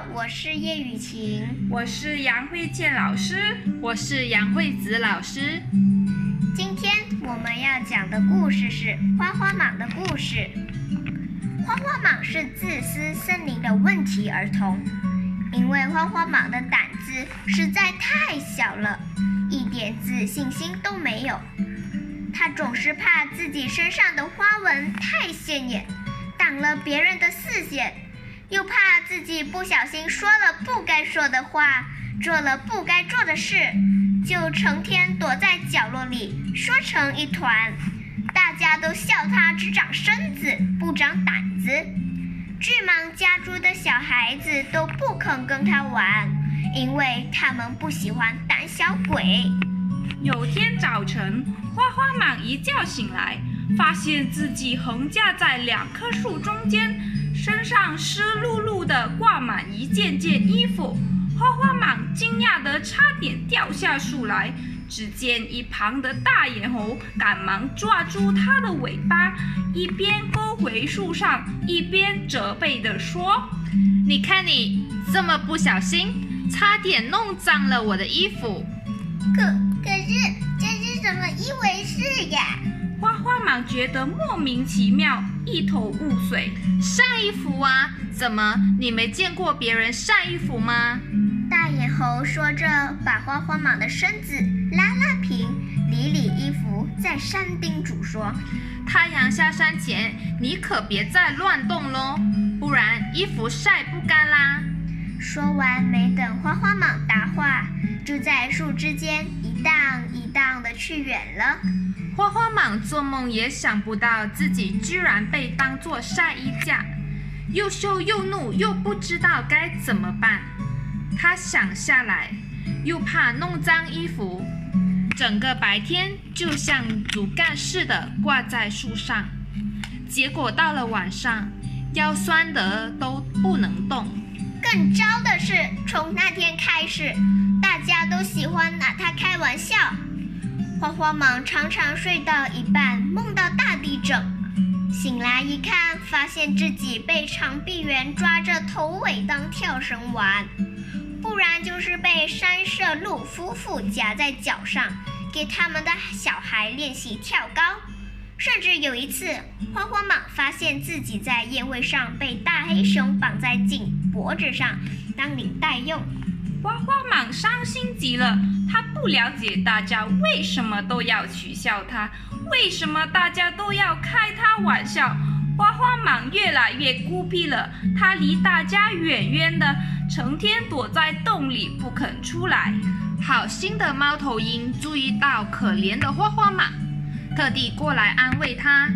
好，我是叶雨晴，我是杨慧健老师，我是杨慧子老师。今天我们要讲的故事是花花蟒的故事。花花蟒是自私森林的问题儿童，因为花花蟒的胆子实在太小了，一点自信心都没有。它总是怕自己身上的花纹太显眼，挡了别人的视线，又怕自己不小心说了不该说的话，做了不该做的事，就成天躲在角落里说成一团。大家都笑他只长身子不长胆子。巨蟒家族的小孩子都不肯跟他玩，因为他们不喜欢胆小鬼。有天早晨，花花蟒一觉醒来，发现自己横架在两棵树中间，身上湿漉漉的挂满一件件衣服。花花蟒惊讶得差点掉下树来。只见一旁的大眼猴赶忙抓住它的尾巴，一边勾回树上，一边责备地说：“你看你这么不小心，差点弄脏了我的衣服。可可是这是什么一回事呀？”花花蟒觉得莫名其妙，一头雾水。晒衣服啊？怎么你没见过别人晒衣服吗？大眼猴说着，把花花蟒的身子拉拉平，理理衣服，再山叮嘱说：“太阳下山前，你可别再乱动喽，不然衣服晒不干啦。”说完，没等花花蟒答话，就在树枝间一荡一荡的去远了。花花蟒做梦也想不到，自己居然被当作晒衣架，又羞又怒，又不知道该怎么办。他想下来，又怕弄脏衣服，整个白天就像竹竿似的挂在树上。结果到了晚上，腰酸得都不能动。更糟的是，从那天开始，大家都喜欢拿他开玩笑。花花蟒常常睡到一半，梦到大地震，醒来一看，发现自己被长臂猿抓着头尾当跳绳玩。不然就是被山社鹿夫妇夹在脚上，给他们的小孩练习跳高。甚至有一次，花花蟒发现自己在宴会上被大黑熊绑在颈脖子上当领带用。花花蟒伤心极了，他不了解大家为什么都要取笑他，为什么大家都要开他玩笑。花花蟒越来越孤僻了，它离大家远远的，成天躲在洞里不肯出来。好心的猫头鹰注意到可怜的花花蟒，特地过来安慰它：“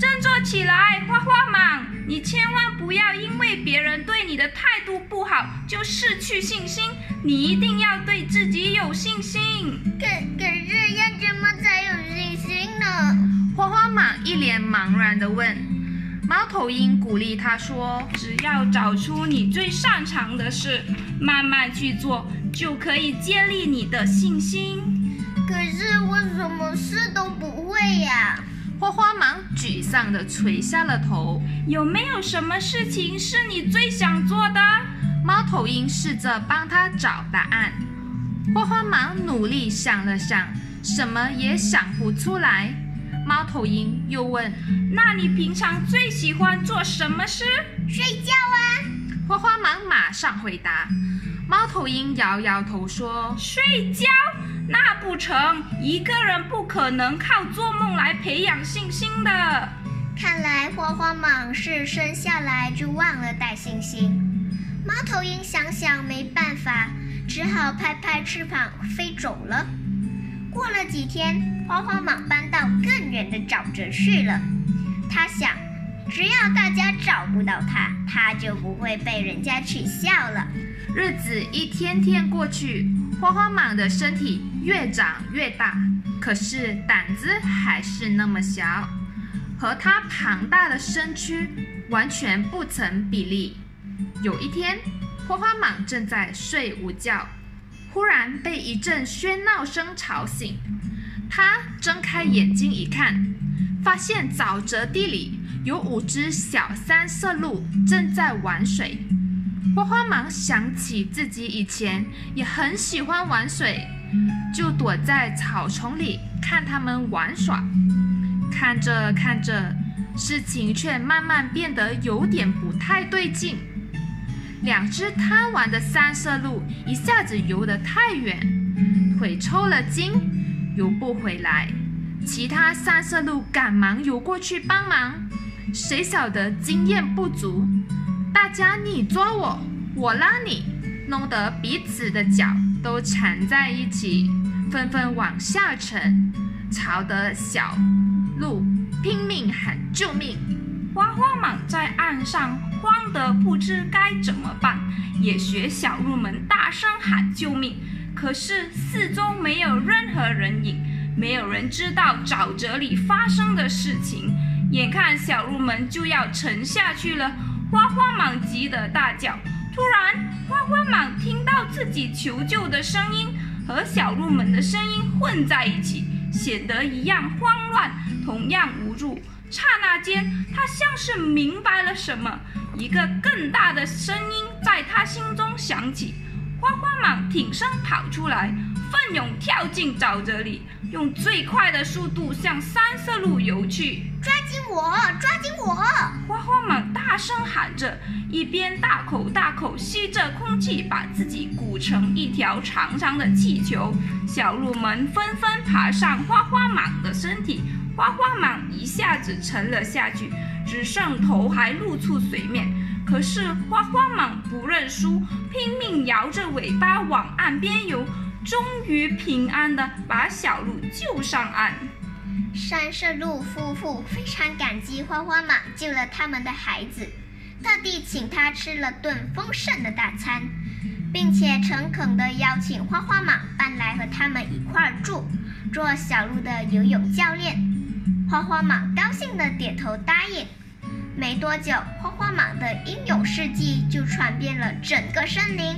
振作起来，花花蟒，你千万不要因为别人对你的态度不好就失去信心，你一定要对自己有信心。”可可是要怎么才有信心呢？花花蟒一脸茫然地问。猫头鹰鼓励他说：“只要找出你最擅长的事，慢慢去做，就可以建立你的信心。”可是我什么事都不会呀！花花蟒沮丧地垂下了头。有没有什么事情是你最想做的？猫头鹰试着帮他找答案。花花蟒努力想了想，什么也想不出来。猫头鹰又问：“那你平常最喜欢做什么事？睡觉啊！”花花蟒马上回答。猫头鹰摇摇头说：“睡觉？那不成，一个人不可能靠做梦来培养信心的。”看来花花蟒是生下来就忘了带信心。猫头鹰想想没办法，只好拍拍翅膀飞走了。过了几天，花花蟒搬到更远的沼泽去了。他想，只要大家找不到它，它就不会被人家取笑了。日子一天天过去，花花蟒的身体越长越大，可是胆子还是那么小，和它庞大的身躯完全不成比例。有一天，花花蟒正在睡午觉。忽然被一阵喧闹声吵醒，他睁开眼睛一看，发现沼泽地里有五只小三色鹿正在玩水。花花忙想起自己以前也很喜欢玩水，就躲在草丛里看他们玩耍。看着看着，事情却慢慢变得有点不太对劲。两只贪玩的三色鹿一下子游得太远，腿抽了筋，游不回来。其他三色鹿赶忙游过去帮忙，谁晓得经验不足，大家你抓我，我拉你，弄得彼此的脚都缠在一起，纷纷往下沉，吵得小鹿拼命喊救命。花花蟒在岸上慌得不知该怎么办，也学小鹿们大声喊救命。可是四周没有任何人影，没有人知道沼泽里发生的事情。眼看小鹿们就要沉下去了，花花蟒急得大叫。突然，花花蟒听到自己求救的声音和小鹿们的声音混在一起，显得一样慌乱，同样无助。刹那间，他像是明白了什么，一个更大的声音在他心中响起。花花蟒挺身跑出来，奋勇跳进沼泽里，用最快的速度向三色鹿游去。抓紧我！抓紧我！花花蟒大声喊着，一边大口大口吸着空气，把自己鼓成一条长长的气球。小鹿们纷纷爬上花花蟒的身体。花花蟒一下子沉了下去，只剩头还露出水面。可是花花蟒不认输，拼命摇着尾巴往岸边游，终于平安地把小鹿救上岸。三色鹿夫妇非常感激花花蟒救了他们的孩子，特地请他吃了顿丰盛的大餐，并且诚恳地邀请花花蟒搬来和他们一块儿住，做小鹿的游泳教练。花花蟒高兴地点头答应。没多久，花花蟒的英勇事迹就传遍了整个森林。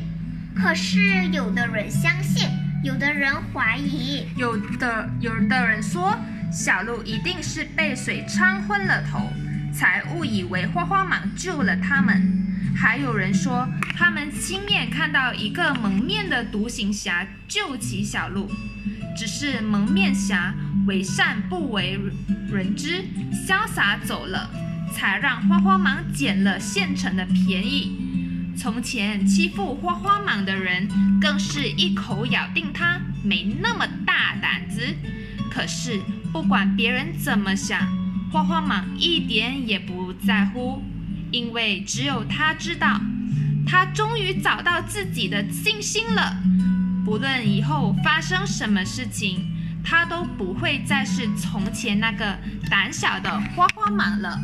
可是，有的人相信，有的人怀疑，有的有的人说小鹿一定是被水呛昏了头，才误以为花花蟒救了他们。还有人说，他们亲眼看到一个蒙面的独行侠救起小鹿，只是蒙面侠。为善不为人知，潇洒走了，才让花花蟒捡了现成的便宜。从前欺负花花蟒的人，更是一口咬定他没那么大胆子。可是不管别人怎么想，花花蟒一点也不在乎，因为只有他知道，他终于找到自己的信心了。不论以后发生什么事情。他都不会再是从前那个胆小的花花蟒了。